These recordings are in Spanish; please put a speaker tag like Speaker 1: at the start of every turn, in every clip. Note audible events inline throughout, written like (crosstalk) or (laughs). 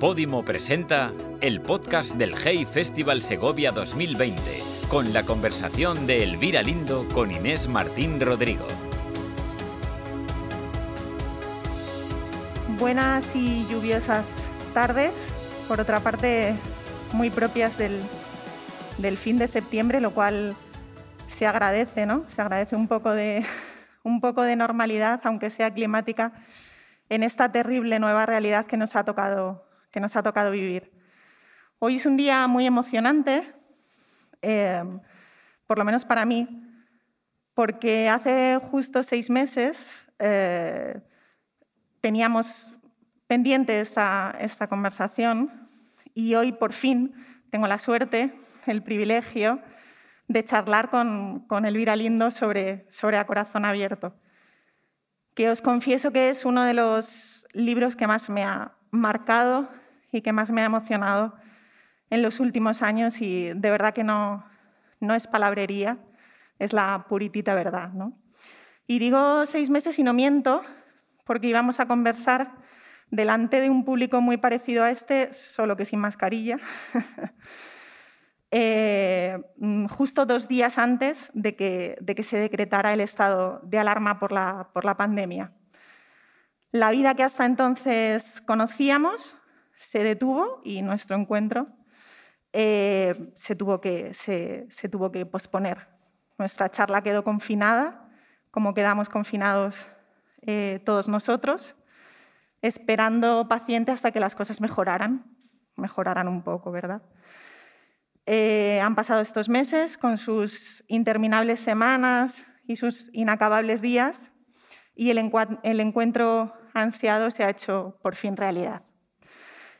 Speaker 1: Podimo presenta el podcast del Hey Festival Segovia 2020, con la conversación de Elvira Lindo con Inés Martín Rodrigo.
Speaker 2: Buenas y lluviosas tardes, por otra parte muy propias del, fin de septiembre, lo cual se agradece, ¿no? Se agradece un poco de (laughs) normalidad, aunque sea climática, en esta terrible nueva realidad que nos ha tocado que nos ha tocado vivir. Hoy es un día muy emocionante, eh, por lo menos para mí, porque hace justo seis meses eh, teníamos pendiente esta, esta conversación y hoy por fin tengo la suerte, el privilegio de charlar con, con Elvira Lindo sobre, sobre A Corazón Abierto, que os confieso que es uno de los libros que más me ha marcado y que más me ha emocionado en los últimos años y de verdad que no, no es palabrería, es la puritita verdad. ¿no? Y digo seis meses y no miento, porque íbamos a conversar delante de un público muy parecido a este, solo que sin mascarilla, (laughs) eh, justo dos días antes de que, se decretara el estado de alarma por la, pandemia. La vida que hasta entonces conocíamos se detuvo y nuestro encuentro eh, se, tuvo que, se, tuvo que posponer. Nuestra charla quedó confinada, como quedamos confinados eh, todos nosotros, esperando paciente hasta que las cosas mejoraran, mejoraran un poco, ¿verdad? Eh, han pasado estos meses con sus interminables semanas y sus inacabables días y el, el encuentro ansiado se ha hecho por fin realidad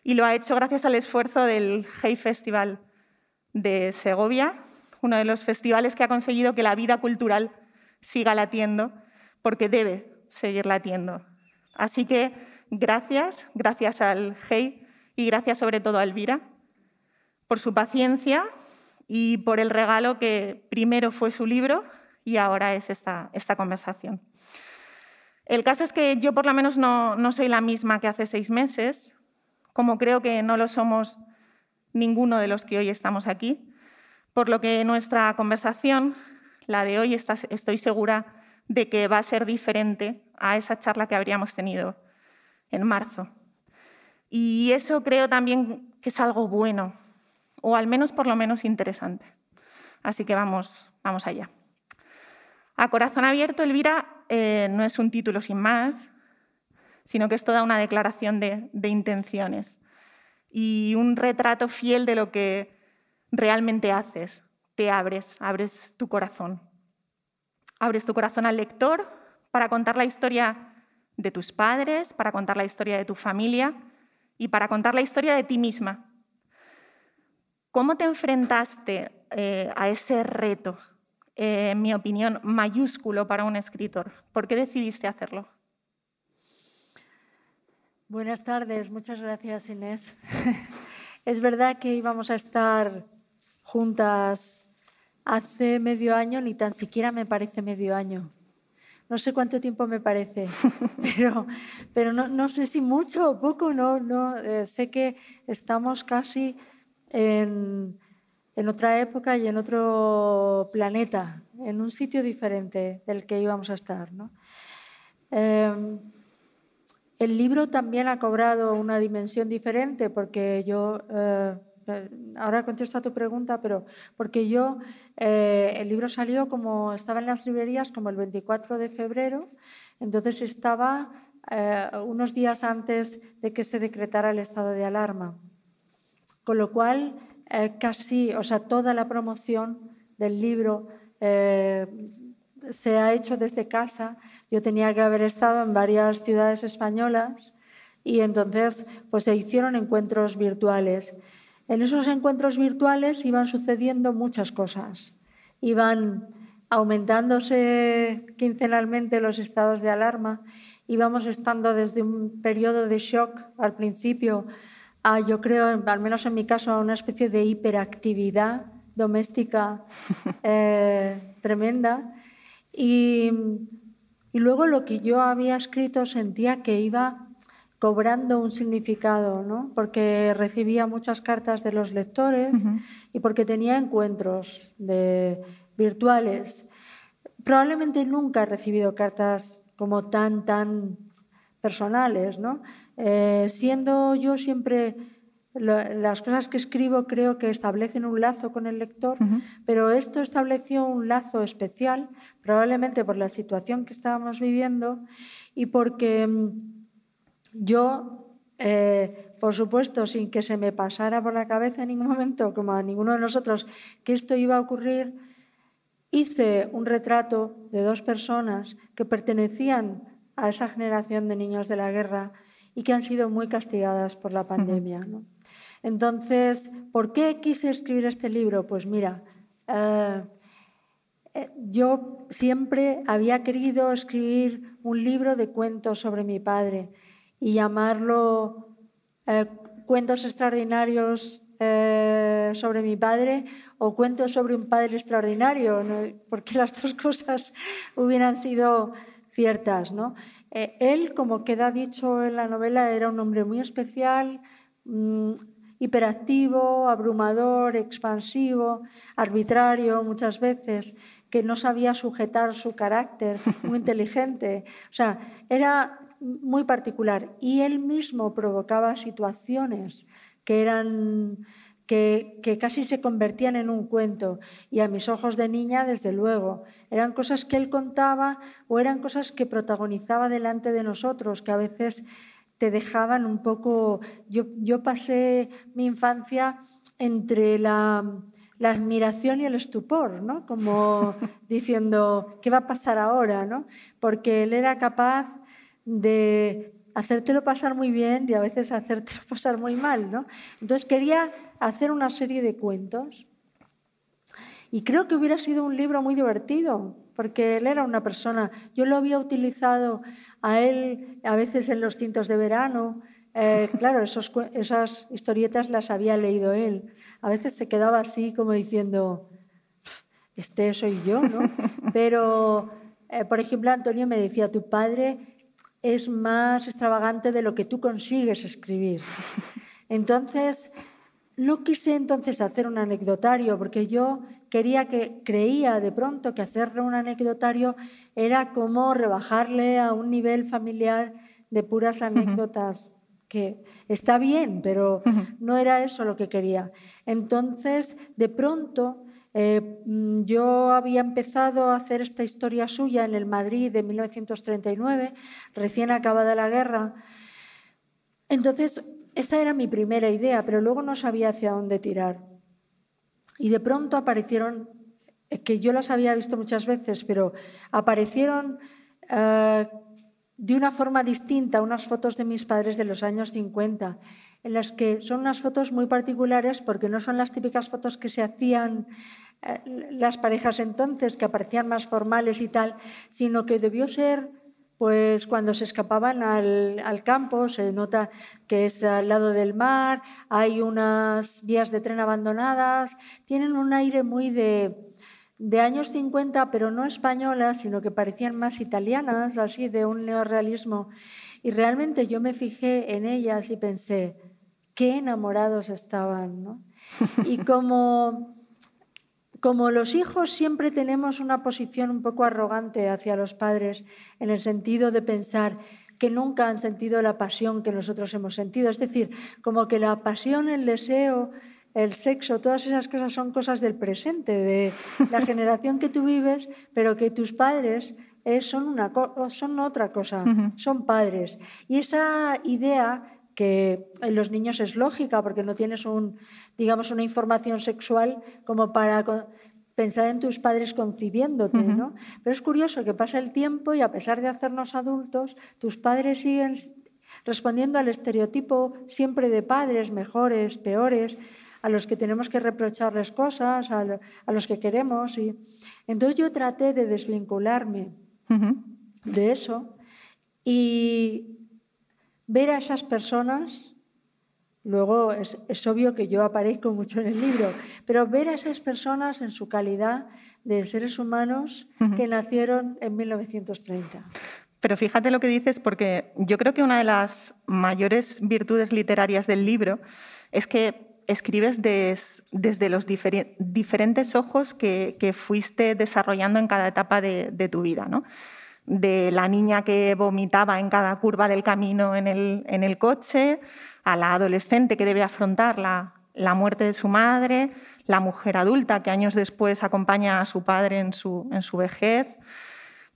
Speaker 2: y lo ha hecho gracias al esfuerzo del Hey Festival de Segovia, uno de los festivales que ha conseguido que la vida cultural siga latiendo, porque debe seguir latiendo. Así que gracias, gracias al Hey y gracias sobre todo a Elvira por su paciencia y por el regalo que primero fue su libro y ahora es esta, conversación. El caso es que yo por lo menos no, no soy la misma que hace seis meses, como creo que no lo somos ninguno de los que hoy estamos aquí, por lo que nuestra conversación, la de hoy, estoy segura de que va a ser diferente a esa charla que habríamos tenido en marzo. Y eso creo también que es algo bueno, o al menos por lo menos interesante. Así que vamos, vamos allá. A corazón abierto, Elvira, eh, no es un título sin más, sino que es toda una declaración de, intenciones y un retrato fiel de lo que realmente haces. Te abres, abres tu corazón. Abres tu corazón al lector para contar la historia de tus padres, para contar la historia de tu familia y para contar la historia de ti misma. ¿Cómo te enfrentaste eh, a ese reto, eh, en mi opinión, mayúsculo para un escritor? ¿Por qué decidiste hacerlo?
Speaker 3: Buenas tardes, muchas gracias Inés. (laughs) es verdad que íbamos a estar juntas hace medio año, ni tan siquiera me parece medio año. No sé cuánto tiempo me parece, (laughs) pero, pero no, sé si mucho o poco, no, no. Eh, sé que estamos casi en, en, otra época y en otro planeta, en un sitio diferente del que íbamos a estar. ¿no? Eh, el libro también ha cobrado una dimensión diferente porque yo, eh, eh, ahora contesto a tu pregunta, pero porque yo, eh, el libro salió como, estaba en las librerías como el 24 de febrero, entonces estaba unos días antes de que se decretara el estado de alarma. Con lo cual, casi, o sea, toda la promoción del libro se ha hecho desde casa. Yo tenía que haber estado en varias ciudades españolas y entonces pues se hicieron encuentros virtuales. En esos encuentros virtuales iban sucediendo muchas cosas. Iban aumentándose quincenalmente los estados de alarma, íbamos estando desde un periodo de shock al principio a, yo creo, al menos en mi caso, a una especie de hiperactividad doméstica (laughs) eh, tremenda y, luego lo que yo había escrito sentía que iba cobrando un significado, ¿no? porque recibía muchas cartas de los lectores y porque tenía encuentros de, virtuales. Probablemente nunca he recibido cartas como tan, tan personales, ¿no? Eh, siendo yo siempre las cosas que escribo creo que establecen un lazo con el lector, pero esto estableció un lazo especial, probablemente por la situación que estábamos viviendo y porque mm, yo, eh, por supuesto, sin que se me pasara por la cabeza en ningún momento, como a ninguno de nosotros, que esto iba a ocurrir, hice un retrato de dos personas que pertenecían a esa generación de niños de la guerra y que han sido muy castigadas por la pandemia. Entonces, ¿por qué quise escribir este libro? Pues mira, eh, eh, yo siempre había querido escribir un libro de cuentos sobre mi padre y llamarlo eh, Cuentos extraordinarios sobre mi padre o Cuentos sobre un padre extraordinario, porque las dos cosas hubieran sido ciertas. ¿no? él, como queda dicho en la novela, era un hombre muy especial. Mm, hiperactivo, abrumador, expansivo, arbitrario muchas veces, que no sabía sujetar su carácter, muy (laughs) inteligente. O sea, era muy particular. Y él mismo provocaba situaciones que eran que, que, casi se convertían en un cuento. Y a mis ojos de niña, desde luego, eran cosas que él contaba o eran cosas que protagonizaba delante de nosotros, que a veces te dejaban un poco... Yo, yo pasé mi infancia entre la, la, admiración y el estupor, ¿no? Como (laughs) diciendo, ¿qué va a pasar ahora? ¿no? Porque él era capaz de hacértelo pasar muy bien y a veces hacértelo (laughs) pasar muy mal. ¿no? Entonces quería hacer una serie de cuentos y creo que hubiera sido un libro muy divertido, porque él era una persona, yo lo había utilizado a él a veces en los cintos de verano. Eh, (laughs) claro, esos, esas historietas las había leído él. A veces se quedaba así como diciendo, este soy yo, ¿no? (laughs) Pero, eh, por ejemplo, Antonio me decía, tu padre es más extravagante de lo que tú consigues escribir. (laughs) Entonces, no quise entonces hacer un anecdotario, porque yo quería que, creía de pronto que hacerle un anecdotario era como rebajarle a un nivel familiar de puras anécdotas, que está bien, pero no era eso lo que quería. Entonces, de pronto, eh, mm, yo había empezado a hacer esta historia suya en el Madrid de 1939, recién acabada la guerra. Entonces, esa era mi primera idea, pero luego no sabía hacia dónde tirar. Y de pronto aparecieron, que yo las había visto muchas veces, pero aparecieron eh, de una forma distinta unas fotos de mis padres de los años 50, en las que son unas fotos muy particulares porque no son las típicas fotos que se hacían eh, las parejas entonces, que aparecían más formales y tal, sino que debió ser pues cuando se escapaban al, campo, se nota que es al lado del mar, hay unas vías de tren abandonadas, tienen un aire muy de, de años 50, pero no españolas, sino que parecían más italianas, así de un neorrealismo. Y realmente yo me fijé en ellas y pensé, qué enamorados estaban. ¿no? (laughs) Y como como los hijos siempre tenemos una posición un poco arrogante hacia los padres, en el sentido de pensar que nunca han sentido la pasión que nosotros hemos sentido. Es decir, como que la pasión, el deseo, el sexo, todas esas cosas son cosas del presente, de la (laughs) generación que tú vives, pero que tus padres eh, son, una, son otra cosa, son padres. Y esa idea que en los niños es lógica porque no tienes un, digamos, una información sexual como para pensar en tus padres concibiéndote, ¿no? Pero es curioso que pasa el tiempo y a pesar de hacernos adultos, tus padres siguen respondiendo al estereotipo siempre de padres mejores, peores, a los que tenemos que reprocharles cosas, a, los que queremos. Y... Entonces yo traté de desvincularme de eso y ver a esas personas, luego es, obvio que yo aparezco mucho en el libro, pero ver a esas personas en su calidad de seres humanos que nacieron en 1930.
Speaker 2: Pero fíjate lo que dices, porque yo creo que una de las mayores virtudes literarias del libro es que escribes desde los diferentes ojos que, fuiste desarrollando en cada etapa de, tu vida. ¿no? De la niña que vomitaba en cada curva del camino en el, coche, a la adolescente que debe afrontar la, muerte de su madre, la mujer adulta que años después acompaña a su padre en su, en su vejez.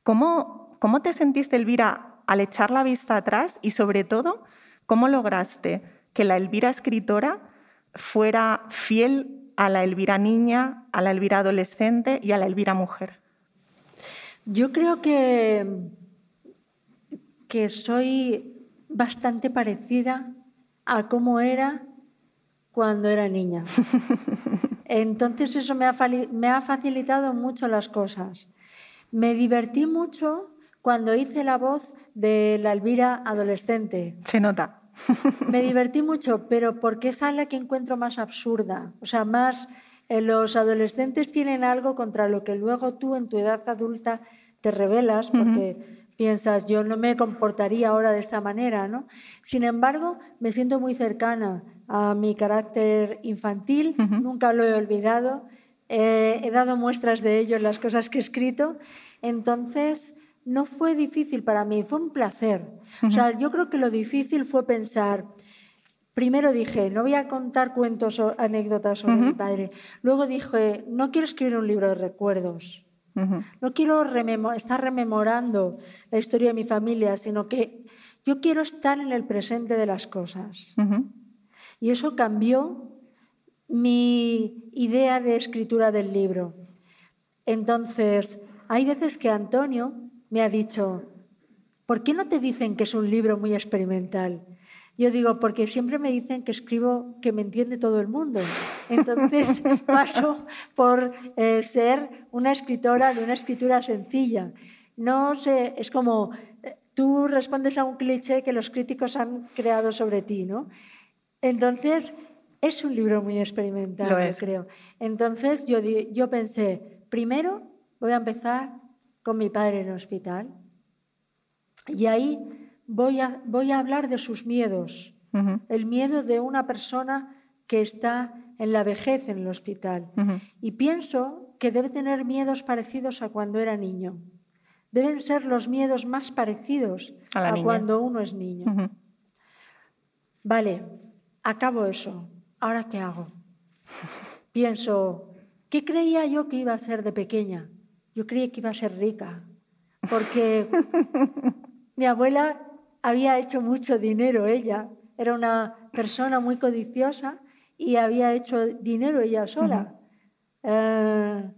Speaker 2: ¿Cómo, ¿Cómo te sentiste, Elvira, al echar la vista atrás y, sobre todo, cómo lograste que la Elvira escritora fuera fiel a la Elvira niña, a la Elvira adolescente y a la Elvira mujer?
Speaker 3: Yo creo que, que soy bastante parecida a cómo era cuando era niña. (laughs) Entonces eso me ha, me ha facilitado mucho las cosas. Me divertí mucho cuando hice la voz de la Elvira adolescente.
Speaker 2: Se nota.
Speaker 3: Me divertí mucho, pero porque es la que encuentro más absurda. O sea, más los adolescentes tienen algo contra lo que luego tú en tu edad adulta te revelas porque piensas, yo no me comportaría ahora de esta manera, ¿no? Sin embargo, me siento muy cercana a mi carácter infantil, nunca lo he olvidado, eh, he dado muestras de ello en las cosas que he escrito, entonces no fue difícil para mí, fue un placer. O sea, yo creo que lo difícil fue pensar, primero dije, no voy a contar cuentos o anécdotas sobre mi padre. Luego dije, no quiero escribir un libro de recuerdos. No quiero estar rememorando la historia de mi familia, sino que yo quiero estar en el presente de las cosas. Y eso cambió mi idea de escritura del libro. Entonces, hay veces que Antonio me ha dicho, ¿por qué no te dicen que es un libro muy experimental? Yo digo, porque siempre me dicen que escribo que me entiende todo el mundo. Entonces (laughs) paso por eh, ser una escritora de una escritura sencilla. No sé, es como eh, tú respondes a un cliché que los críticos han creado sobre ti, ¿no? Entonces es un libro muy experimental, creo. Entonces yo, yo pensé, primero voy a empezar con mi padre en el hospital. Y ahí voy a, voy a hablar de sus miedos, el miedo de una persona que está en la vejez en el hospital. Y pienso que debe tener miedos parecidos a cuando era niño. Deben ser los miedos más parecidos a, cuando uno es niño. Vale, acabo eso. ¿Ahora qué hago? (laughs) Pienso, ¿qué creía yo que iba a ser de pequeña? Yo creía que iba a ser rica, porque (laughs) mi abuela había hecho mucho dinero ella, era una persona muy codiciosa y había hecho dinero ella sola, eh,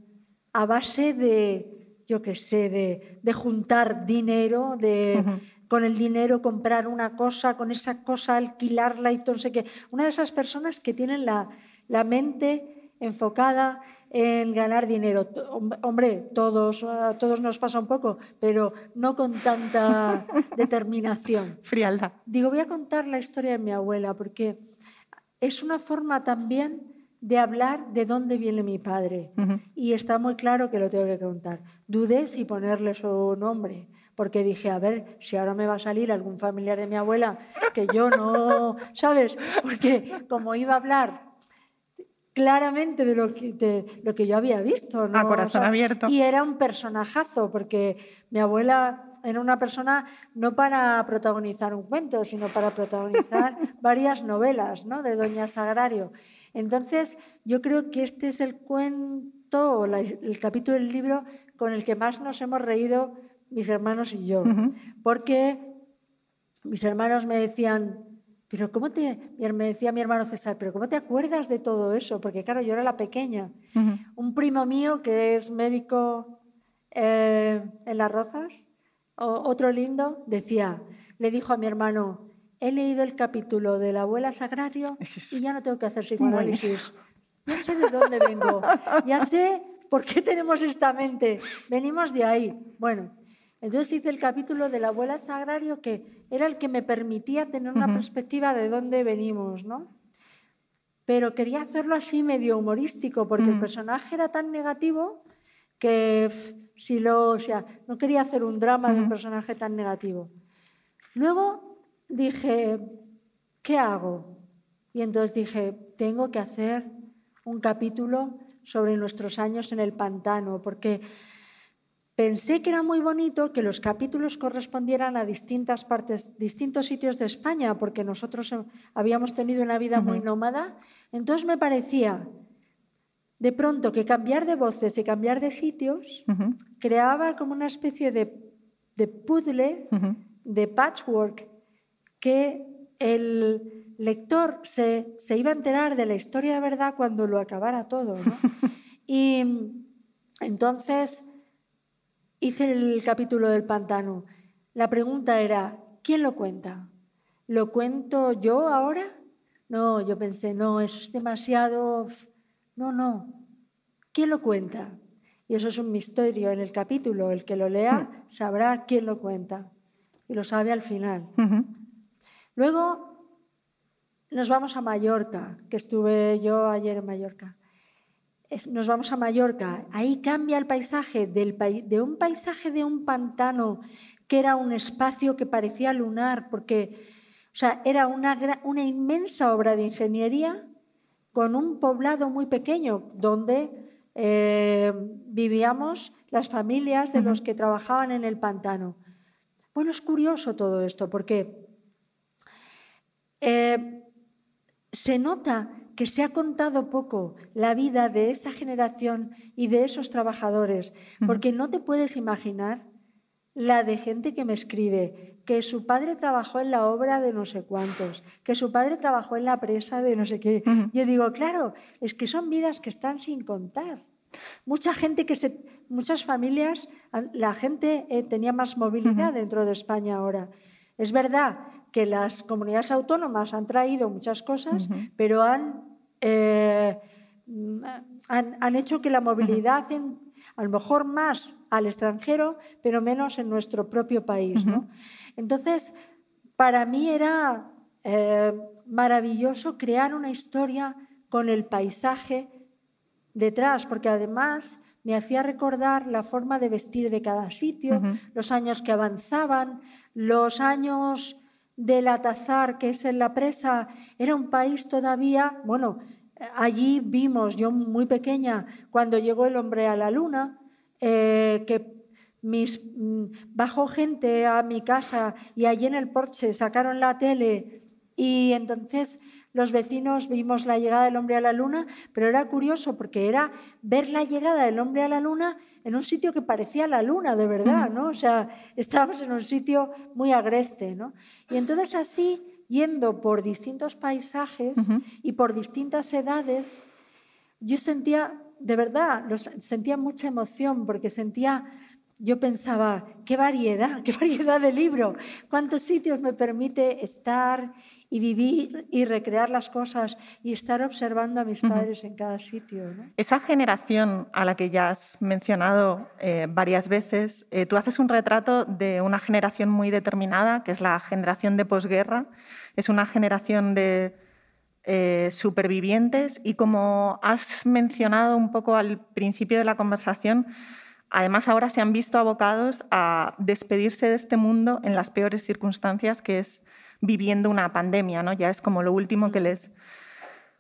Speaker 3: a base de, yo qué sé, de, juntar dinero, de... con el dinero comprar una cosa, con esa cosa alquilarla y todo sé qué. Una de esas personas que tienen la, la mente enfocada en ganar dinero. Hombre, todos, a todos nos pasa un poco, pero no con tanta (laughs) determinación.
Speaker 2: Frialdad.
Speaker 3: Digo, voy a contar la historia de mi abuela, porque es una forma también de hablar de dónde viene mi padre. Y está muy claro que lo tengo que contar. Dudé si ponerle su nombre, porque dije, a ver, si ahora me va a salir algún familiar de mi abuela que yo no, ¿sabes? Porque como iba a hablar claramente de lo que, lo que yo había visto.
Speaker 2: ¿no? A corazón abierto.
Speaker 3: Y era un personajazo, porque mi abuela era una persona no para protagonizar un cuento, sino para protagonizar (laughs) varias novelas ¿no? de Doña Sagrario. Entonces, yo creo que este es el cuento o el capítulo del libro con el que más nos hemos reído mis hermanos y yo, porque mis hermanos me decían, pero ¿cómo te, me decía mi hermano César, pero ¿cómo te acuerdas de todo eso? Porque claro, yo era la pequeña. Un primo mío que es médico eh, en Las Rozas, otro lindo, decía, le dijo a mi hermano, he leído el capítulo de la abuela Sagrario y ya no tengo que hacer (laughs) psicoanálisis. No sé de dónde vengo, ya sé por qué tenemos esta mente, venimos de ahí. Bueno, entonces hice el capítulo de la abuela Sagrario que era el que me permitía tener una perspectiva de dónde venimos, ¿no? Pero quería hacerlo así medio humorístico porque el personaje era tan negativo que si lo, o sea, no quería hacer un drama de un personaje tan negativo. Luego dije, ¿qué hago? Y entonces dije, tengo que hacer un capítulo sobre nuestros años en el pantano, porque pensé que era muy bonito que los capítulos correspondieran a distintas partes, distintos sitios de España, porque nosotros habíamos tenido una vida muy nómada. Entonces me parecía de pronto que cambiar de voces y cambiar de sitios creaba como una especie de, puzzle, de patchwork, que el lector se, iba a enterar de la historia de verdad cuando lo acabara todo. (laughs) y entonces hice el capítulo del pantano. La pregunta era, ¿quién lo cuenta? ¿Lo cuento yo ahora? No, yo pensé, no, eso es demasiado no, no. ¿Quién lo cuenta? Y eso es un misterio en el capítulo. El que lo lea hmm. sabrá quién lo cuenta. Y lo sabe al final. Luego nos vamos a Mallorca, que estuve yo ayer en Mallorca. Nos vamos a Mallorca. Ahí cambia el paisaje del, de un paisaje de un pantano que era un espacio que parecía lunar, porque o sea, era una, una inmensa obra de ingeniería con un poblado muy pequeño donde eh, vivíamos las familias de los que trabajaban en el pantano. Bueno, es curioso todo esto porque eh, se nota que se ha contado poco la vida de esa generación y de esos trabajadores, porque no te puedes imaginar la de gente que me escribe que su padre trabajó en la obra de no sé cuántos, que su padre trabajó en la presa de no sé qué. Yo digo, claro, es que son vidas que están sin contar. Mucha gente que se, muchas familias, la gente eh, tenía más movilidad dentro de España ahora. Es verdad que las comunidades autónomas han traído muchas cosas, pero han, eh, han, han, hecho que la movilidad en, a lo mejor más al extranjero, pero menos en nuestro propio país. Entonces, para mí era eh, maravilloso crear una historia con el paisaje detrás, porque además me hacía recordar la forma de vestir de cada sitio, los años que avanzaban, los años del Atazar, que es en la presa, era un país todavía, bueno, allí vimos, yo muy pequeña, cuando llegó el hombre a la luna, eh, que mis, mm, bajó gente a mi casa y allí en el porche sacaron la tele y entonces los vecinos vimos la llegada del hombre a la luna, pero era curioso porque era ver la llegada del hombre a la luna en un sitio que parecía la luna de verdad, ¿no? O sea, estábamos en un sitio muy agreste, ¿no? Y entonces así yendo por distintos paisajes y por distintas edades, yo sentía, de verdad, sentía mucha emoción porque sentía, yo pensaba, qué variedad, (laughs) qué variedad de libro, cuántos sitios me permite estar y vivir y recrear las cosas y estar observando a mis padres en cada sitio.
Speaker 2: Esa generación a la que ya has mencionado eh, varias veces, eh, tú haces un retrato de una generación muy determinada, que es la generación de posguerra, es una generación de eh, supervivientes y como has mencionado un poco al principio de la conversación, además ahora se han visto abocados a despedirse de este mundo en las peores circunstancias, que es viviendo una pandemia, ¿no? Ya es como lo último que les,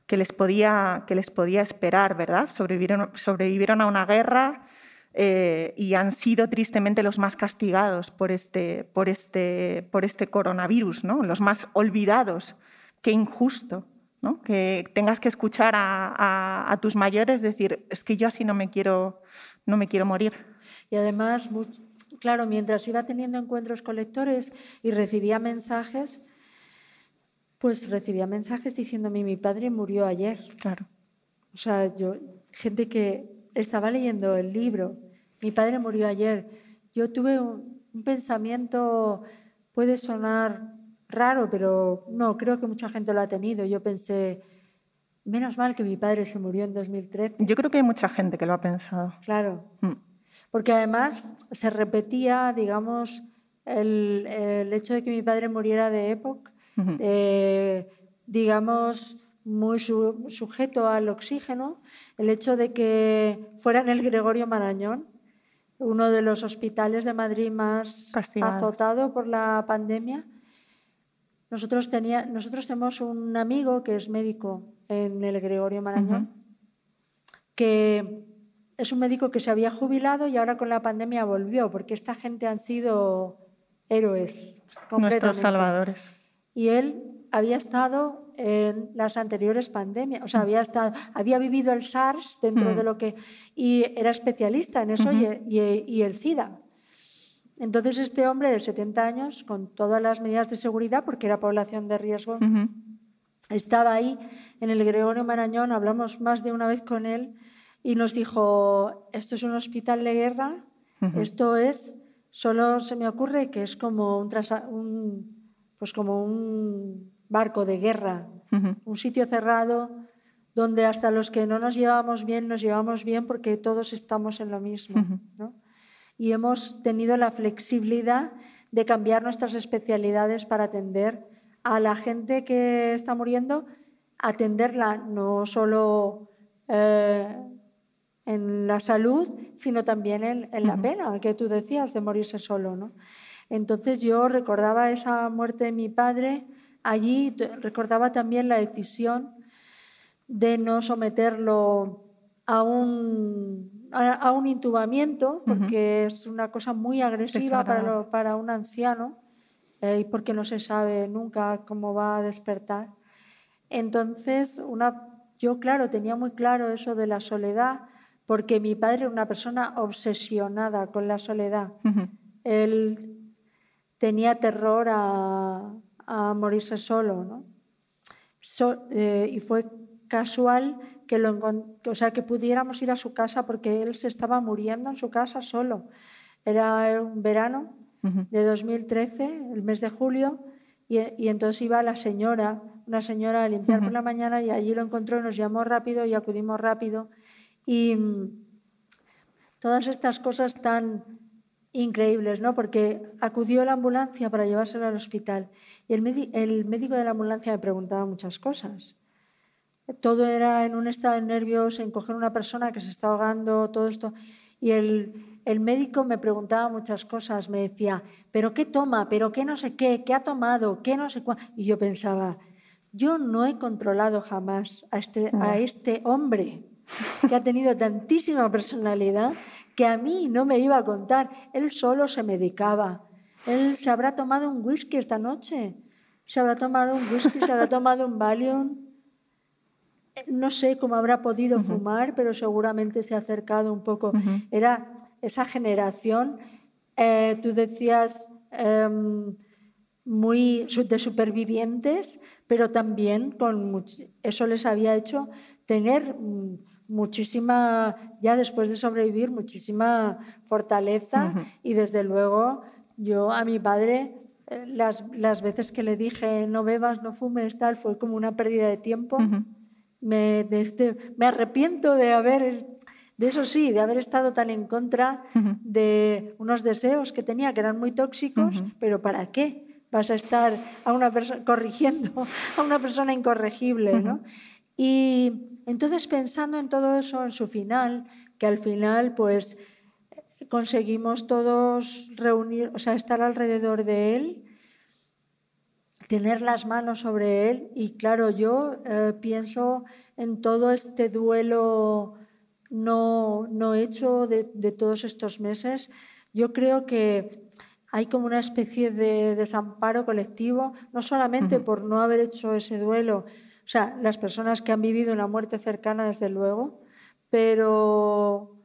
Speaker 2: que les, podía, que les podía esperar, ¿verdad? Sobrevivieron, sobrevivieron a una guerra eh, y han sido tristemente los más castigados por este, por este, por este coronavirus, ¿no? Los más olvidados. Qué injusto, ¿no? Que tengas que escuchar a, a, tus mayores decir, es que yo así no me quiero, no me quiero morir.
Speaker 3: Y además, claro, mientras iba teniendo encuentros con lectores y recibía mensajes, pues recibía mensajes diciéndome, mi padre murió ayer.
Speaker 2: Claro.
Speaker 3: O sea, yo, gente que estaba leyendo el libro, mi padre murió ayer. Yo tuve un, pensamiento, puede sonar raro, pero no, creo que mucha gente lo ha tenido. Yo pensé, menos mal que mi padre se murió en 2013.
Speaker 2: Yo creo que hay mucha gente que lo ha pensado.
Speaker 3: Claro. Mm. Porque además se repetía, digamos, el, el, hecho de que mi padre muriera de época eh, digamos, muy sujeto al oxígeno, el hecho de que fuera en el Gregorio Marañón, uno de los hospitales de Madrid más azotado por la pandemia. Nosotros, tenía, nosotros tenemos un amigo que es médico en el Gregorio Marañón, que es un médico que se había jubilado y ahora con la pandemia volvió, porque esta gente han sido héroes.
Speaker 2: Nuestros salvadores.
Speaker 3: Y él había estado en las anteriores pandemias, o sea, había, estado, había vivido el SARS dentro de lo que... y era especialista en eso y, el SIDA. Entonces este hombre de 70 años, con todas las medidas de seguridad, porque era población de riesgo, estaba ahí en el Gregorio Marañón, hablamos más de una vez con él y nos dijo, esto es un hospital de guerra, esto es, solo se me ocurre que es como un, pues como un barco de guerra, un sitio cerrado donde hasta los que no nos llevamos bien nos llevamos bien porque todos estamos en lo mismo. Y hemos tenido la flexibilidad de cambiar nuestras especialidades para atender a la gente que está muriendo, atenderla no solo eh, en la salud, sino también en, la pena, que tú decías, de morirse solo. ¿no? Entonces yo recordaba esa muerte de mi padre allí, recordaba también la decisión de no someterlo a un, a, un intubamiento, porque es una cosa muy agresiva para, para, un anciano eh, y porque no se sabe nunca cómo va a despertar. Entonces, una, yo, claro, tenía muy claro eso de la soledad porque mi padre era una persona obsesionada con la soledad. Él tenía terror a, morirse solo, ¿no? Eh, y fue casual que, lo, o sea, que pudiéramos ir a su casa porque él se estaba muriendo en su casa solo. Era un verano de 2013, el mes de julio, y, entonces iba la señora, una señora a limpiar por la mañana y allí lo encontró nos llamó rápido y acudimos rápido y mm, todas estas cosas tan increíbles, ¿no? Porque acudió la ambulancia para llevárselo al hospital y el, el médico de la ambulancia me preguntaba muchas cosas. Todo era en un estado de nervios, en coger una persona que se está ahogando, todo esto. Y el, el médico me preguntaba muchas cosas, me decía, ¿pero qué toma? ¿Pero qué no sé qué? ¿Qué ha tomado? ¿Qué no sé cuánto? Y yo pensaba, yo no he controlado jamás a este, a este hombre que ha tenido tantísima personalidad que a mí no me iba a contar. Él solo se medicaba. Él se habrá tomado un whisky esta noche. Se habrá tomado un whisky, se habrá tomado un Valium. No sé cómo habrá podido fumar, pero seguramente se ha acercado un poco. Era esa generación, eh, tú decías, em, muy de supervivientes, pero también con eso les había hecho tener mm, muchísima, ya después de sobrevivir, muchísima fortaleza y desde luego yo a mi padre eh, las, las, veces que le dije no bebas, no fumes, tal, fue como una pérdida de tiempo. me, de este, me arrepiento de haber, de eso sí, de haber estado tan en contra de unos deseos que tenía que eran muy tóxicos, pero ¿para qué? Vas a estar a una corrigiendo (laughs) a una persona incorregible, ¿no? Y entonces, pensando en todo eso, en su final, que al final, pues, conseguimos todos reunir, o sea, estar alrededor de él, tener las manos sobre él. Y claro, yo eh, pienso en todo este duelo no, no hecho de, todos estos meses. Yo creo que hay como una especie de desamparo colectivo, no solamente por no haber hecho ese duelo, o sea, las personas que han vivido una muerte cercana, desde luego, pero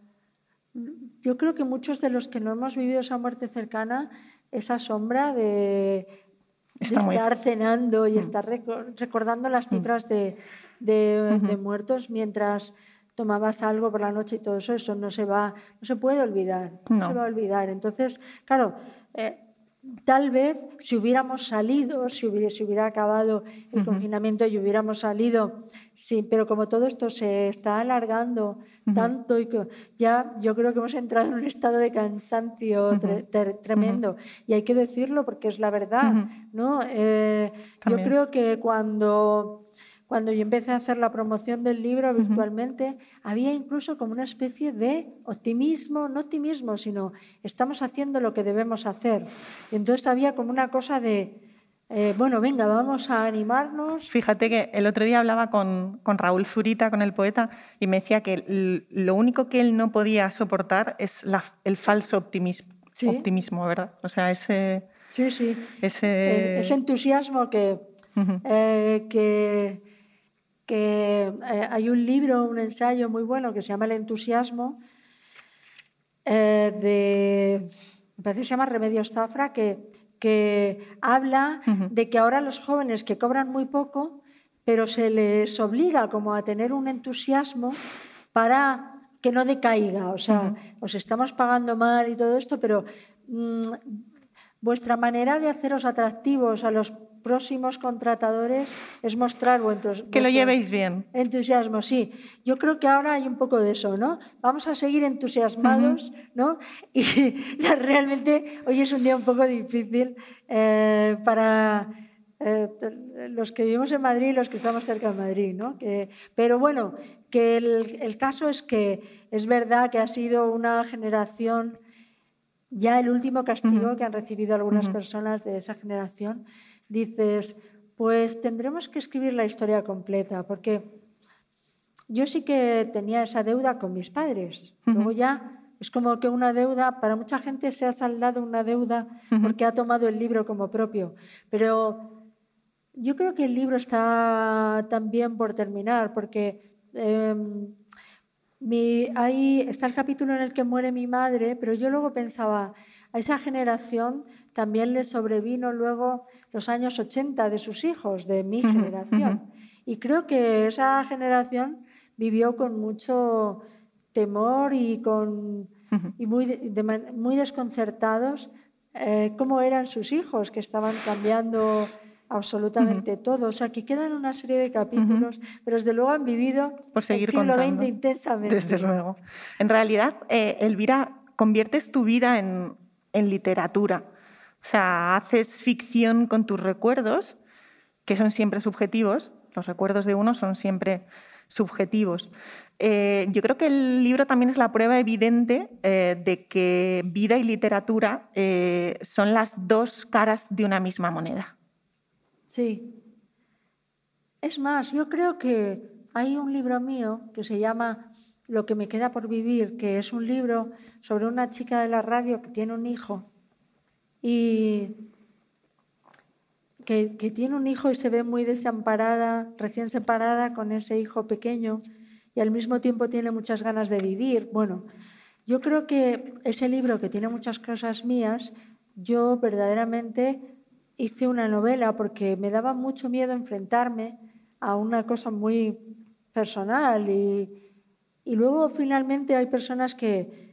Speaker 3: yo creo que muchos de los que no hemos vivido esa muerte cercana, esa sombra de, estar cenando y mm. estar recordando las mm. cifras de, muertos mientras tomabas algo por la noche y todo eso, eso no se va, no se puede olvidar, no, se va a olvidar. Entonces, claro, eh, Tal vez si hubiéramos salido, si hubiera, hubiera acabado el confinamiento y hubiéramos salido, sí, pero como todo esto se está alargando tanto y que ya yo creo que hemos entrado en un estado de cansancio tremendo. Y hay que decirlo porque es la verdad, ¿no? Eh, yo creo que cuando cuando yo empecé a hacer la promoción del libro virtualmente, había incluso como una especie de optimismo, no optimismo, sino estamos haciendo lo que debemos hacer. Y entonces había como una cosa de, eh, bueno, venga, vamos a animarnos.
Speaker 2: Fíjate que el otro día hablaba con, con, Raúl Zurita, con el poeta, y me decía que lo único que él no podía soportar es el falso optimismo, optimismo, ¿verdad? O sea, ese...
Speaker 3: Sí, sí. Ese, ese entusiasmo que, eh, que que eh, hay un libro, un ensayo muy bueno que se llama El entusiasmo, eh, de, me parece que se llama Remedios Zafra, que, que habla de que ahora los jóvenes que cobran muy poco, pero se les obliga como a tener un entusiasmo para que no decaiga. O sea, os estamos pagando mal y todo esto, pero mm, vuestra manera de haceros atractivos a los próximos contratadores es mostrar vuestro,
Speaker 2: que lo llevéis bien.
Speaker 3: Entusiasmo, sí. Yo creo que ahora hay un poco de eso, ¿no? Vamos a seguir entusiasmados, ¿no? (laughs) Y (laughs) realmente hoy es un día un poco difícil eh, para eh, los que vivimos en Madrid y los que estamos cerca de Madrid, ¿no? Que, pero bueno, que el, el caso es que es verdad que ha sido una generación ya el último castigo que han recibido algunas personas de esa generación dices, pues tendremos que escribir la historia completa, porque yo sí que tenía esa deuda con mis padres. Luego ya es como que una deuda, para mucha gente se ha saldado una deuda porque ha tomado el libro como propio. Pero yo creo que el libro está también por terminar, porque em, ahí está el capítulo en el que muere mi madre, pero yo luego pensaba, a esa generación también le sobrevino luego los años 80 de sus hijos, de mi generación. Y creo que esa generación vivió con mucho temor y, con, y muy, muy desconcertados eh, cómo eran sus hijos, que estaban cambiando absolutamente todo. O sea, que quedan una serie de capítulos, pero desde luego han vivido
Speaker 2: Por seguir
Speaker 3: el siglo XX intensamente.
Speaker 2: Desde luego. En realidad, eh, Elvira, conviertes tu vida en, en literatura. O sea, haces ficción con tus recuerdos, que son siempre subjetivos. Los recuerdos de uno son siempre subjetivos. Eh, yo creo que el libro también es la prueba evidente eh, de que vida y literatura eh, son las dos caras de una misma moneda.
Speaker 3: Sí. Es más, yo creo que hay un libro mío que se llama Lo que me queda por vivir, que es un libro sobre una chica de la radio que tiene un hijo y que, tiene un hijo y se ve muy desamparada, recién separada con ese hijo pequeño y al mismo tiempo tiene muchas ganas de vivir. Bueno, yo creo que ese libro que tiene muchas cosas mías, yo verdaderamente hice una novela porque me daba mucho miedo enfrentarme a una cosa muy personal y, y luego finalmente hay personas que,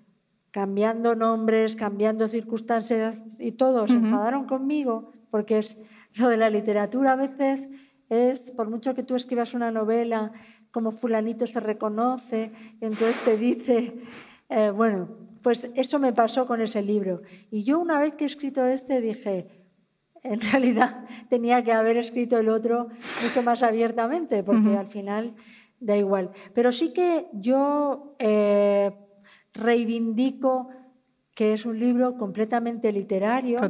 Speaker 3: cambiando nombres, cambiando circunstancias y todo, se enfadaron conmigo, porque es lo de la literatura a veces es, por mucho que tú escribas una novela, como fulanito se reconoce, entonces te dice, eh, bueno, pues eso me pasó con ese libro. Y yo una vez que he escrito este dije, en (laughs) realidad tenía que haber escrito el otro mucho más abiertamente, porque al final da igual. Pero sí que yo... Eh, reivindico que es un libro completamente literario.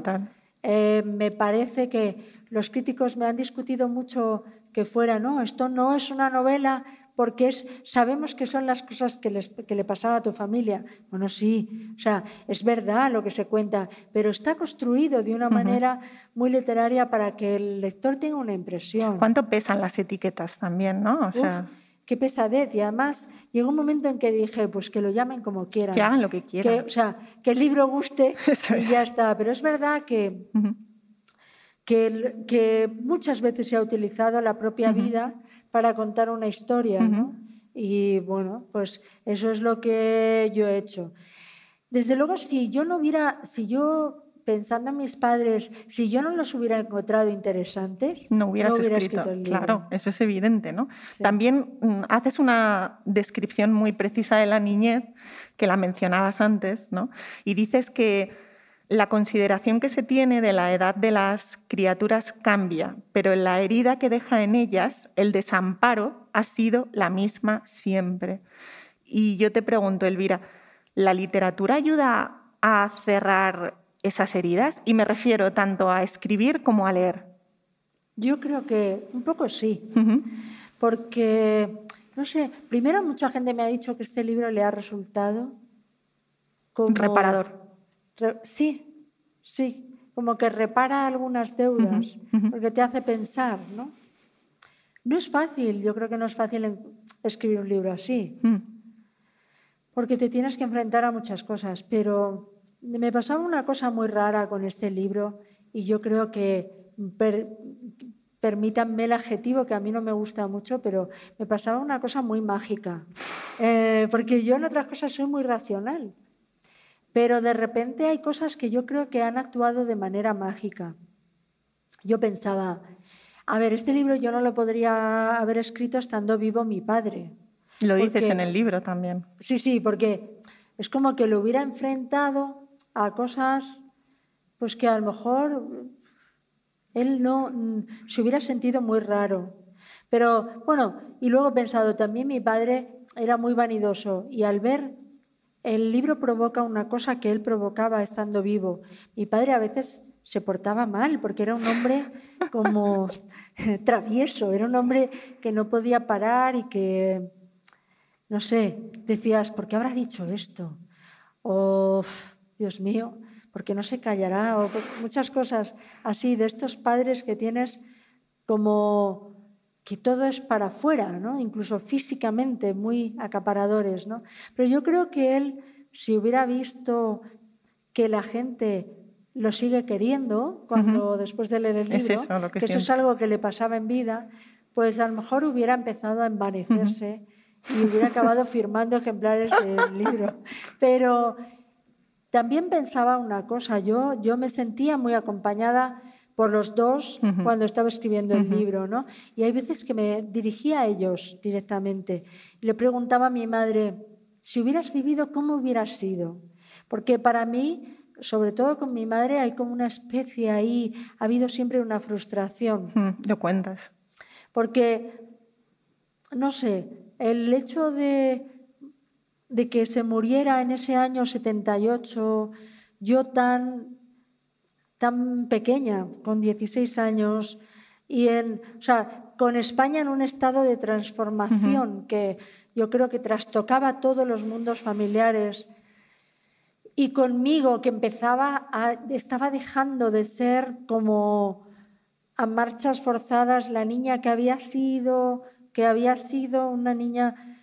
Speaker 3: Eh, me parece que los críticos me han discutido mucho que fuera, no, esto no es una novela porque es, sabemos que son las cosas que, le pasaba a tu familia. Bueno, sí, o sea, es verdad lo que se cuenta, pero está construido de una manera muy literaria para que el lector tenga una impresión.
Speaker 2: ¿Cuánto pesan las etiquetas también, no?
Speaker 3: O sea qué pesadez. Y además llegó un momento en que dije, pues que lo llamen como quieran.
Speaker 2: Que hagan lo que quieran.
Speaker 3: o sea, que el libro guste (laughs) y ya está. Pero es verdad que, que, muchas veces se ha utilizado la propia vida para contar una historia. Y bueno, pues eso es lo que yo he hecho. Desde luego, si yo no hubiera, si yo pensando en mis padres, si yo no los hubiera encontrado interesantes,
Speaker 2: no hubieras hubiera escrito. el libro. Claro, eso es evidente, ¿no? También mm, haces una descripción muy precisa de la niñez, que la mencionabas antes, ¿no? Y dices que La consideración que se tiene de la edad de las criaturas cambia, pero en la herida que deja en ellas, el desamparo ha sido la misma siempre. Y yo te pregunto, Elvira, ¿la literatura ayuda a cerrar esas heridas? Y me refiero tanto a escribir como a leer.
Speaker 3: Yo creo que un poco sí, porque, no sé, primero mucha gente me ha dicho que este libro le ha resultado como...
Speaker 2: Reparador.
Speaker 3: sí, sí, como que repara algunas deudas, porque te hace pensar, ¿no? No es fácil, yo creo que no es fácil escribir un libro así, mm. porque te tienes que enfrentar a muchas cosas, pero me pasaba una cosa muy rara con este libro y yo creo que, permítanme el adjetivo que a mí no me gusta mucho, pero me pasaba una cosa muy mágica, eh, porque yo en otras cosas soy muy racional, pero de repente hay cosas que yo creo que han actuado de manera mágica. Yo pensaba, a ver, este libro yo no lo podría haber escrito estando vivo mi padre.
Speaker 2: Lo dices en el libro también.
Speaker 3: Sí, sí, porque es como que lo hubiera enfrentado a cosas pues que a lo mejor él no mm, se hubiera sentido muy raro. Pero bueno, y luego he pensado, también mi padre era muy vanidoso y al ver el libro provoca una cosa que él provocaba estando vivo. Mi padre a veces se portaba mal porque era un hombre como (laughs) travieso, era un hombre que no podía parar y que, no sé, decías, ¿por qué habrá dicho esto? O Dios mío, porque no se callará, o muchas cosas así de estos padres que tienes como que todo es para afuera, ¿no? incluso físicamente muy acaparadores. ¿no? Pero yo creo que él, si hubiera visto que la gente lo sigue queriendo cuando después de leer el libro, que, eso es algo que le pasaba en vida, pues a lo mejor hubiera empezado a envanecerse y hubiera acabado (laughs) firmando ejemplares del libro. Pero también pensaba una cosa, yo, yo me sentía muy acompañada por los dos cuando estaba escribiendo el libro, ¿no? Y hay veces que me dirigía a ellos directamente le preguntaba a mi madre, si hubieras vivido, ¿cómo hubieras sido? Porque para mí, sobre todo con mi madre, hay como una especie ahí, ha habido siempre una frustración.
Speaker 2: Lo cuentas.
Speaker 3: Porque, no sé, el hecho de de que se muriera en ese año 78, yo tan, tan pequeña, con 16 años, y en, o sea, con España en un estado de transformación que yo creo que trastocaba todos los mundos familiares, y conmigo que empezaba a, estaba dejando de ser como a marchas forzadas la niña que había sido, que había sido una niña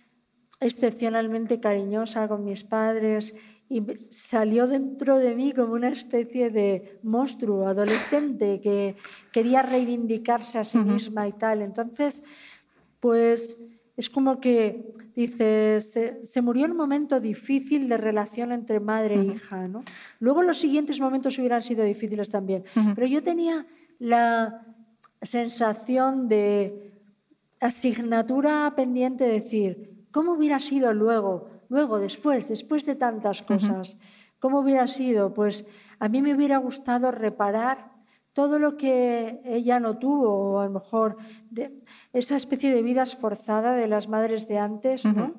Speaker 3: excepcionalmente cariñosa con mis padres y salió dentro de mí como una especie de monstruo adolescente que quería reivindicarse a sí misma y tal. Entonces, pues es como que dices, se, murió en un momento difícil de relación entre madre e hija. ¿no? Luego los siguientes momentos hubieran sido difíciles también. Pero yo tenía la sensación de asignatura pendiente de decir, ¿Cómo hubiera sido luego, luego, después, después de tantas cosas? ¿Cómo hubiera sido? Pues a mí me hubiera gustado reparar todo lo que ella no tuvo, o a lo mejor de esa especie de vida esforzada de las madres de antes, ¿no?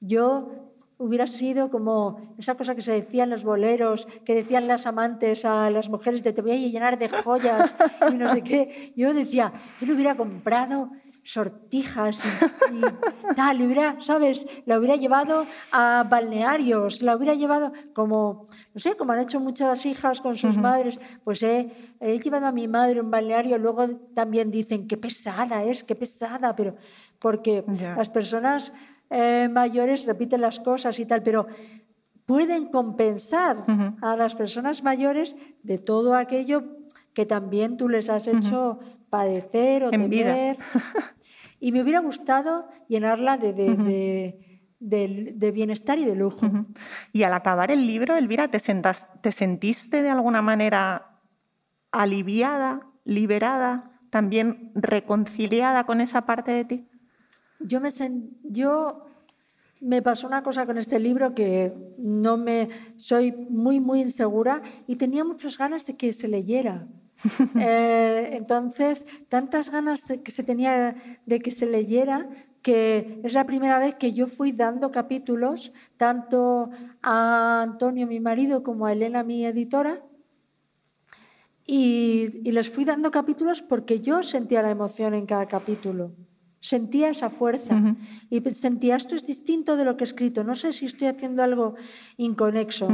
Speaker 3: Yo hubiera sido como esa cosa que se decía en los boleros, que decían las amantes a las mujeres de te voy a llenar de joyas y no sé qué. Yo decía, yo le hubiera comprado sortijas y, tal, hubiera, ¿sabes? La hubiera llevado a balnearios, la hubiera llevado como, no sé, como han hecho muchas hijas con sus madres, pues he, llevado a mi madre a un balneario, luego también dicen, qué pesada es, qué pesada, pero porque las personas eh, mayores repiten las cosas y tal, pero pueden compensar a las personas mayores de todo aquello que también tú les has hecho padecer o temer. (laughs) Y me hubiera gustado llenarla de, de, bienestar y de lujo.
Speaker 2: Y al acabar el libro, Elvira, ¿te, ¿te sentiste de alguna manera aliviada, liberada, también reconciliada con esa parte de ti?
Speaker 3: Yo me yo me pasó una cosa con este libro que no me soy muy muy insegura y tenía muchas ganas de que se leyera. (laughs) Eh, entonces, tantas ganas que se tenía de que se leyera que es la primera vez que yo fui dando capítulos tanto a Antonio, mi marido, como a Elena, mi editora, y, les fui dando capítulos porque yo sentía la emoción en cada capítulo. Sentía esa fuerza y sentía esto es distinto de lo que he escrito. No sé si estoy haciendo algo inconexo.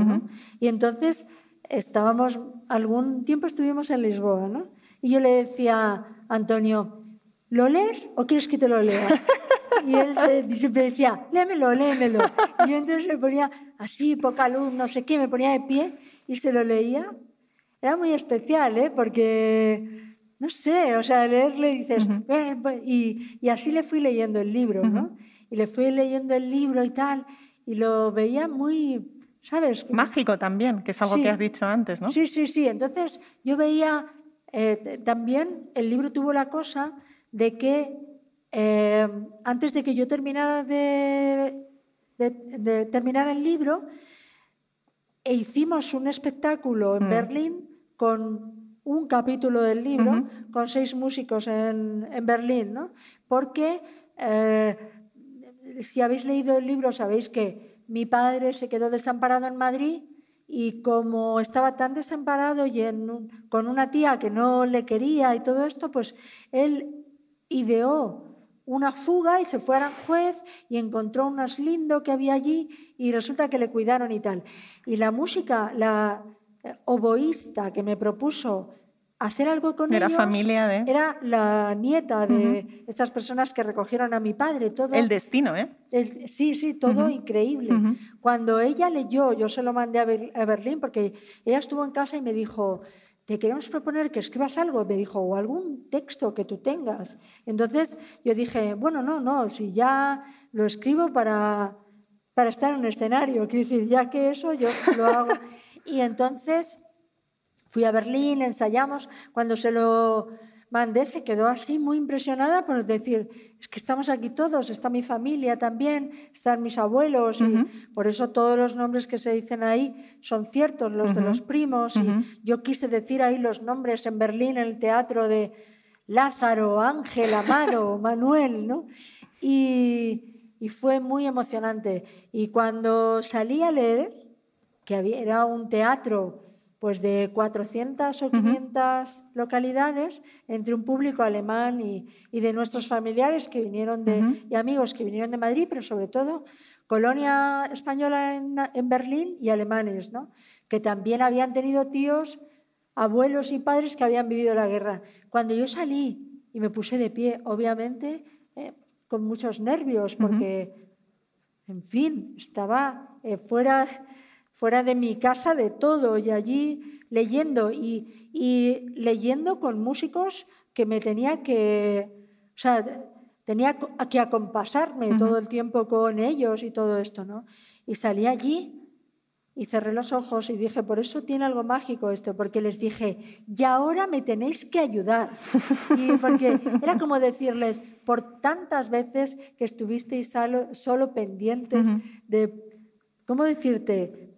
Speaker 3: Y entonces estábamos, algún tiempo estuvimos en Lisboa, ¿no? Y yo le decía a Antonio, ¿lo lees o quieres que te lo lea? Y él siempre decía, léemelo, léemelo. Y yo entonces me ponía así, poca luz, no sé qué, me ponía de pie y se lo leía era muy especial, ¿eh? porque, no sé, o sea, leerle dices, pues", y, y, así le fui leyendo el libro, ¿no? Y le fui leyendo el libro y tal, y lo veía muy, ¿sabes?
Speaker 2: Mágico también, que es algo que has dicho antes, ¿no?
Speaker 3: Sí, sí, sí. Entonces yo veía, eh, también el libro tuvo la cosa de que eh, antes de que yo terminara de, de, terminar el libro, e hicimos un espectáculo en mm. Berlín con un capítulo del libro, con seis músicos en, Berlín, ¿no? porque eh, si habéis leído el libro sabéis que mi padre se quedó desamparado en Madrid y como estaba tan desamparado y con una tía que no le quería y todo esto, pues él ideó una fuga y se fue a Aranjuez y encontró un lindo que había allí y resulta que le cuidaron y tal. Y la música, la, oboísta que me propuso hacer algo con
Speaker 2: era
Speaker 3: ellos.
Speaker 2: familia de...
Speaker 3: Era la nieta de estas personas que recogieron a mi padre. Todo,
Speaker 2: el destino, ¿eh?
Speaker 3: sí, sí, todo increíble. Cuando ella leyó, yo se lo mandé a, Berlín porque ella estuvo en casa y me dijo, te queremos proponer que escribas algo, me dijo, o algún texto que tú tengas. Entonces yo dije, bueno, no, no, si ya lo escribo para, para estar en un escenario, quiero decir, ya que eso yo lo hago. (laughs) Y entonces fui a Berlín, ensayamos, cuando se lo mandé se quedó así muy impresionada por decir, es que estamos aquí todos, está mi familia también, están mis abuelos, y por eso todos los nombres que se dicen ahí son ciertos, los de los primos, y yo quise decir ahí los nombres en Berlín, en el teatro de Lázaro, Ángel, Amado, (laughs) Manuel, ¿no? Y, y fue muy emocionante. Y cuando salí a leer, que había, era un teatro pues de 400 o 500 localidades entre un público alemán y, de nuestros familiares que vinieron de, y amigos que vinieron de Madrid, pero sobre todo colonia española en, Berlín y alemanes, ¿no? que también habían tenido tíos, abuelos y padres que habían vivido la guerra. Cuando yo salí y me puse de pie, obviamente eh, con muchos nervios, porque, en fin, estaba eh, fuera fuera de mi casa de todo y allí leyendo y, leyendo con músicos que me tenía que, o sea, tenía que acompasarme todo el tiempo con ellos y todo esto, ¿no? Y salí allí y cerré los ojos y dije, por eso tiene algo mágico esto, porque les dije, y ahora me tenéis que ayudar. (laughs) Y porque era como decirles, por tantas veces que estuvisteis solo, pendientes de, ¿cómo decirte?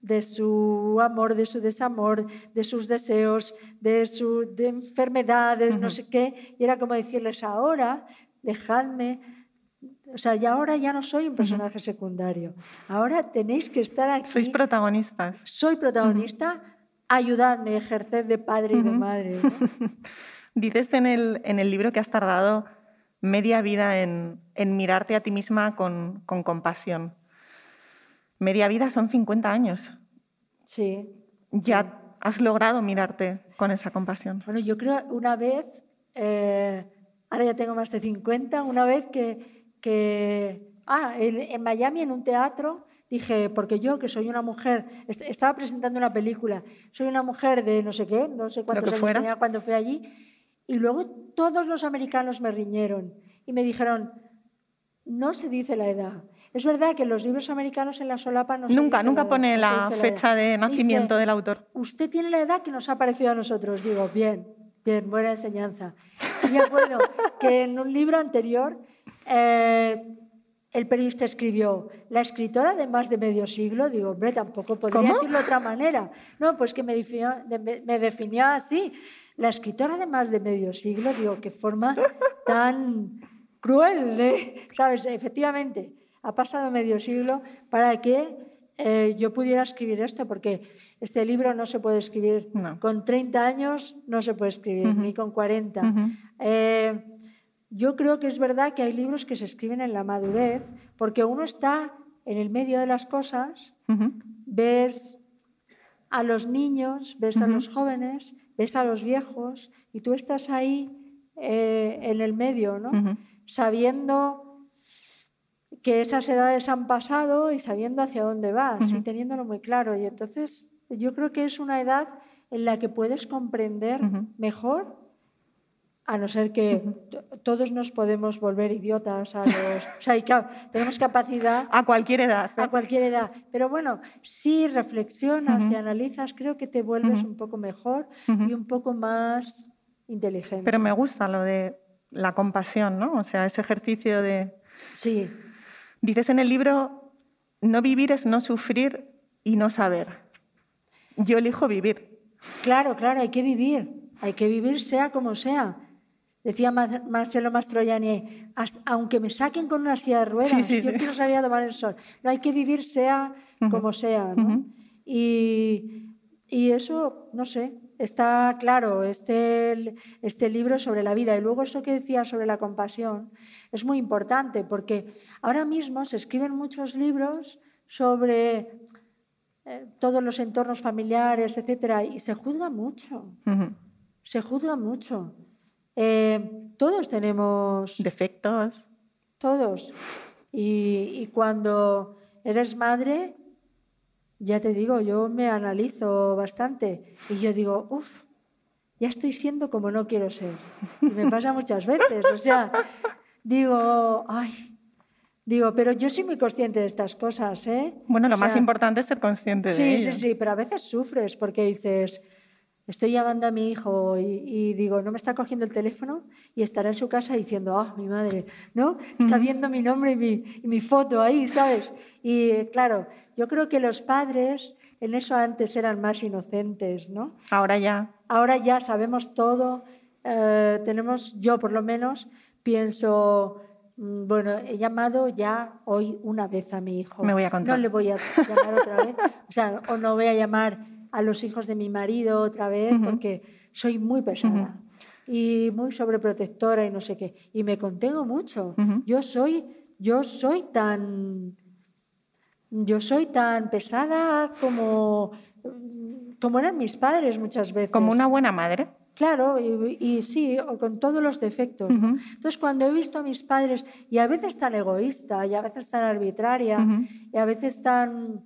Speaker 3: De su amor, de su desamor, de sus deseos, de, su, de enfermedades, no sé qué. Y era como decirles, ahora dejadme, o sea, y ahora ya no soy un personaje secundario, ahora tenéis que estar aquí.
Speaker 2: Sois protagonistas.
Speaker 3: Soy protagonista, ayudadme, ejerced de padre y de madre. (laughs)
Speaker 2: Dices en el, en el libro que has tardado media vida en, en mirarte a ti misma con, con compasión. Media vida son 50 años.
Speaker 3: Sí.
Speaker 2: Ya has logrado mirarte con esa compasión.
Speaker 3: Bueno, yo creo una vez, eh, ahora ya tengo más de 50, una vez que, que ah, en, Miami, en un teatro, dije, porque yo, que soy una mujer, estaba presentando una película, soy una mujer de no sé qué, no sé cuántos años tenía cuando fui allí, y luego todos los americanos me riñeron y me dijeron, no se dice la edad. Es verdad que los libros americanos en la solapa no
Speaker 2: Nunca, nunca pone la, fecha de nacimiento del autor.
Speaker 3: Usted tiene la edad que nos ha parecido a nosotros. Digo, bien, bien, buena enseñanza. Y me acuerdo que en un libro anterior, eh, el periodista escribió, la escritora de más de medio siglo, digo, hombre, tampoco podría decirlo de otra manera. No, pues que me definió, me definió así, la escritora de más de medio siglo, digo, qué forma tan cruel, ¿eh? ¿sabes? Efectivamente, ha pasado medio siglo para que eh, yo pudiera escribir esto, porque este libro no se puede escribir con 30 años, no se puede escribir, ni con 40. Eh, yo creo que es verdad que hay libros que se escriben en la madurez, porque uno está en el medio de las cosas, ves a los niños, ves a los jóvenes, ves a los viejos, y tú estás ahí eh, en el medio, ¿no? Sabiendo que esas edades han pasado y sabiendo hacia dónde vas y teniéndolo muy claro. Y entonces yo creo que es una edad en la que puedes comprender mejor, a no ser que todos nos podemos volver idiotas a los... o sea, tenemos capacidad...
Speaker 2: A cualquier edad.
Speaker 3: A cualquier edad. Pero bueno, si reflexionas y analizas, creo que te vuelves un poco mejor y un poco más inteligente.
Speaker 2: Pero me gusta lo de la compasión, ¿no? O sea, ese ejercicio de...
Speaker 3: Sí.
Speaker 2: Dices en el libro, no vivir es no sufrir y no saber. Yo elijo vivir.
Speaker 3: Claro, claro, hay que vivir. Hay que vivir sea como sea. Decía Marcelo Mastroianni, aunque me saquen con una silla de ruedas, yo quiero salir a tomar el sol. No hay que vivir sea como sea. y, y, eso, no sé, está claro, este, este libro sobre la vida. Y luego esto que decía sobre la compasión es muy importante porque ahora mismo se escriben muchos libros sobre eh, todos los entornos familiares, etcétera, y se juzga mucho. Se juzga mucho. Eh, todos tenemos
Speaker 2: defectos.
Speaker 3: Todos. Y, y cuando eres madre, ya te digo, yo me analizo bastante y yo digo, uff, ya estoy siendo como no quiero ser. Y me pasa muchas veces, o sea, digo, ay, digo, pero yo soy muy consciente de estas cosas, ¿eh?
Speaker 2: Bueno, lo más importante es ser consciente de
Speaker 3: ello. Sí, sí, sí, pero a veces sufres porque dices, estoy llamando a mi hijo y, digo, no me está cogiendo el teléfono y estará en su casa diciendo, ah, mi madre, ¿no? Está viendo mi nombre y mi, y mi, foto ahí, ¿sabes? Y claro, yo creo que los padres en eso antes eran más inocentes, ¿no?
Speaker 2: Ahora ya.
Speaker 3: Ahora ya sabemos todo. Eh, tenemos, yo por lo menos, pienso, mm, bueno, he llamado ya hoy una vez a mi hijo.
Speaker 2: Me voy a contar.
Speaker 3: No le voy a llamar otra vez. O sea, o no voy a llamar a los hijos de mi marido otra vez porque soy muy pesada y muy sobreprotectora y no sé qué. Y me contengo mucho. Yo soy, yo soy tan, yo soy tan pesada como, como eran mis padres muchas veces.
Speaker 2: Como una buena madre.
Speaker 3: Claro, y, sí, con todos los defectos. Entonces, cuando he visto a mis padres, y a veces tan egoísta, y a veces tan arbitraria, y a veces tan,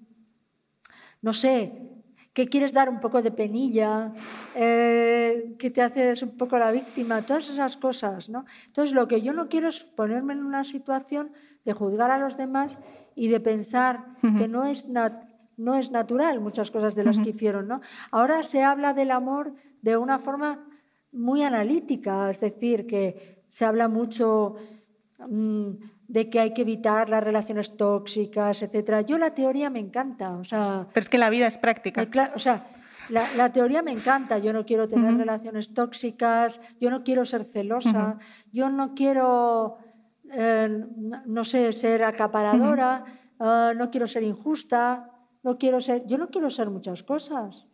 Speaker 3: no sé, que quieres dar un poco de penilla, eh, que te haces un poco la víctima, todas esas cosas. ¿no? Entonces, lo que yo no quiero es ponerme en una situación de juzgar a los demás y de pensar que no es, no es natural muchas cosas de las que hicieron. ¿no? Ahora se habla del amor de una forma muy analítica, es decir, que se habla mucho... Mm, de que hay que evitar las relaciones tóxicas, etcétera. Yo la teoría me encanta, o sea...
Speaker 2: Pero es que la vida es práctica.
Speaker 3: o sea, la, teoría me encanta. Yo no quiero tener relaciones tóxicas, yo no quiero ser celosa, yo no quiero, eh, no sé, ser acaparadora, eh, no quiero ser injusta, no quiero ser, yo no quiero ser muchas cosas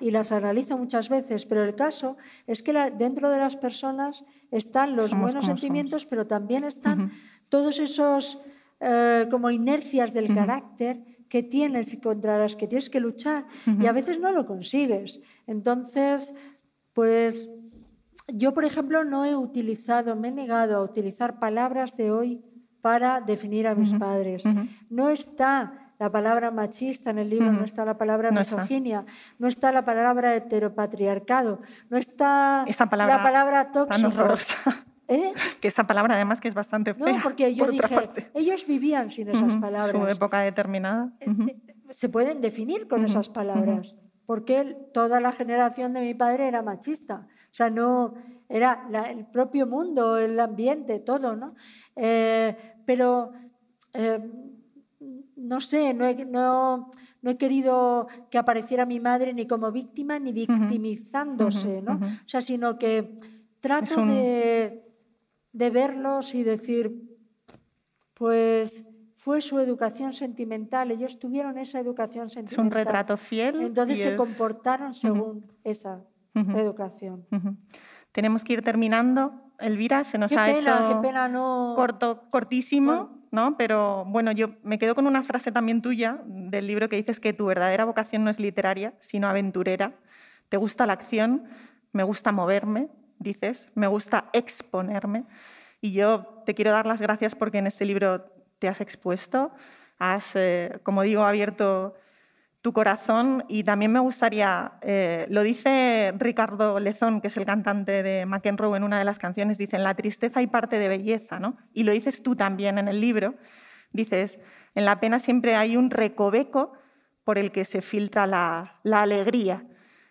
Speaker 3: y las analizo muchas veces, pero el caso es que dentro de las personas están los buenos sentimientos, pero también están todos esos eh, como inercias del carácter que tienes y contra las que tienes que luchar y a veces no lo consigues. Entonces, pues yo, por ejemplo, no he utilizado, me he negado a utilizar palabras de hoy para definir a mis padres. No está la palabra machista en el libro, no está la palabra misoginia, no está la palabra heteropatriarcado, no está la palabra tóxico.
Speaker 2: ¿Eh? Que esa palabra además que es bastante fea.
Speaker 3: No, porque yo dije, ellos vivían sin esas palabras.
Speaker 2: Su época determinada.
Speaker 3: Eh, eh, se pueden definir con esas palabras, porque toda la generación de mi padre era machista. O sea, no era el propio mundo, el ambiente, todo, ¿no? pero eh, no sé, no he, no, no he, querido que apareciera mi madre ni como víctima ni victimizándose, ¿no? O sea, sino que trato de, de verlos y decir, pues fue su educación sentimental, ellos tuvieron esa educación sentimental.
Speaker 2: Es un retrato fiel.
Speaker 3: Entonces se comportaron según esa educación.
Speaker 2: Tenemos que ir terminando. Elvira, se nos ha hecho corto, cortísimo, ¿no? Pero bueno, yo me quedo con una frase también tuya del libro que dices que tu verdadera vocación no es literaria, sino aventurera. Te gusta la acción, me gusta moverme, dices, me gusta exponerme. Y yo te quiero dar las gracias porque en este libro te has expuesto, has, eh, como digo, abierto tu corazón y también me gustaría, eh, lo dice Ricardo Lezón, que es el cantante de McEnroe en una de las canciones, dice, la tristeza hay parte de belleza, ¿no? Y lo dices tú también en el libro, dices, en la pena siempre hay un recoveco por el que se filtra la, alegría.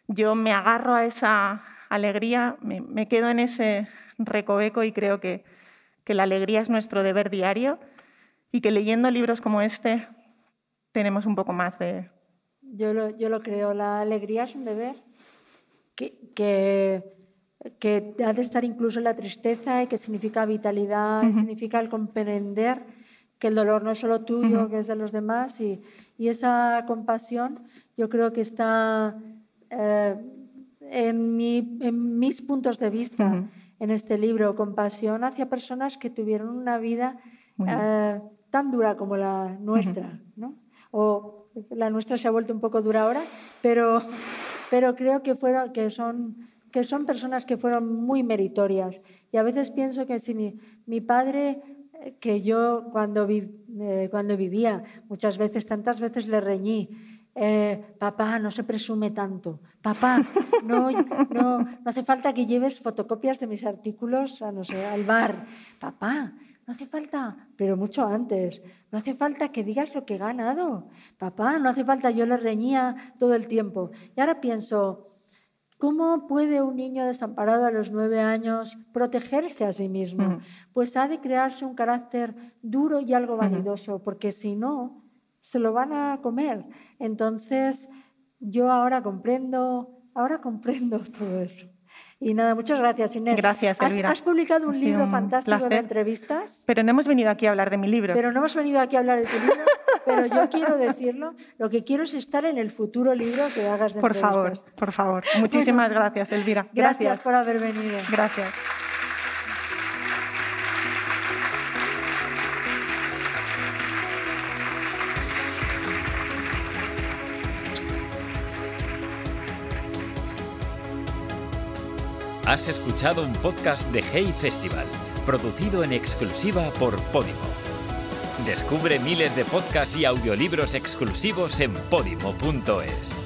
Speaker 2: Yo me agarro a esa alegría, me, quedo en ese recoveco y creo que, que la alegría es nuestro deber diario y que leyendo libros como este tenemos un poco más de...
Speaker 3: Yo lo, yo lo creo, la alegría es un deber que, que, que, ha de estar incluso en la tristeza y que significa vitalidad, significa el comprender que el dolor no es solo tuyo, que es de los demás y, y, esa compasión yo creo que está eh, en, mi, en, mis puntos de vista en este libro, compasión hacia personas que tuvieron una vida tan dura como la nuestra, ¿no? O la nuestra se ha vuelto un poco dura ahora, pero, pero creo que, fueron, que, son, que son personas que fueron muy meritorias. Y a veces pienso que si mi, mi padre, eh, que yo cuando, eh, cuando vivía, muchas veces, tantas veces le reñí, eh, papá, no se presume tanto. Papá, no, no, no hace falta que lleves fotocopias de mis artículos a, no sé, al bar. Papá, no hace falta, pero mucho antes. No hace falta que digas lo que he ganado. Papá, no hace falta, yo le reñía todo el tiempo. Y ahora pienso, ¿cómo puede un niño desamparado a los nueve años protegerse a sí mismo? Pues ha de crearse un carácter duro y algo vanidoso, porque si no, se lo van a comer. Entonces, yo ahora comprendo, ahora comprendo (laughs) todo eso. Y nada, muchas gracias, Inés.
Speaker 2: Gracias,
Speaker 3: Elvira. Has, publicado un libro fantástico de entrevistas.
Speaker 2: Pero no hemos venido aquí a hablar de mi libro.
Speaker 3: Pero no hemos venido aquí a hablar de tu libro. pero yo quiero decirlo, lo que quiero es estar en el futuro libro que hagas de
Speaker 2: por
Speaker 3: entrevistas.
Speaker 2: Por favor, por favor. Muchísimas gracias, Elvira.
Speaker 3: Gracias. gracias por haber venido.
Speaker 2: Gracias.
Speaker 1: Has escuchado un podcast de Hey Festival, producido en exclusiva por Podimo. Descubre miles de podcasts y audiolibros exclusivos en podimo.es.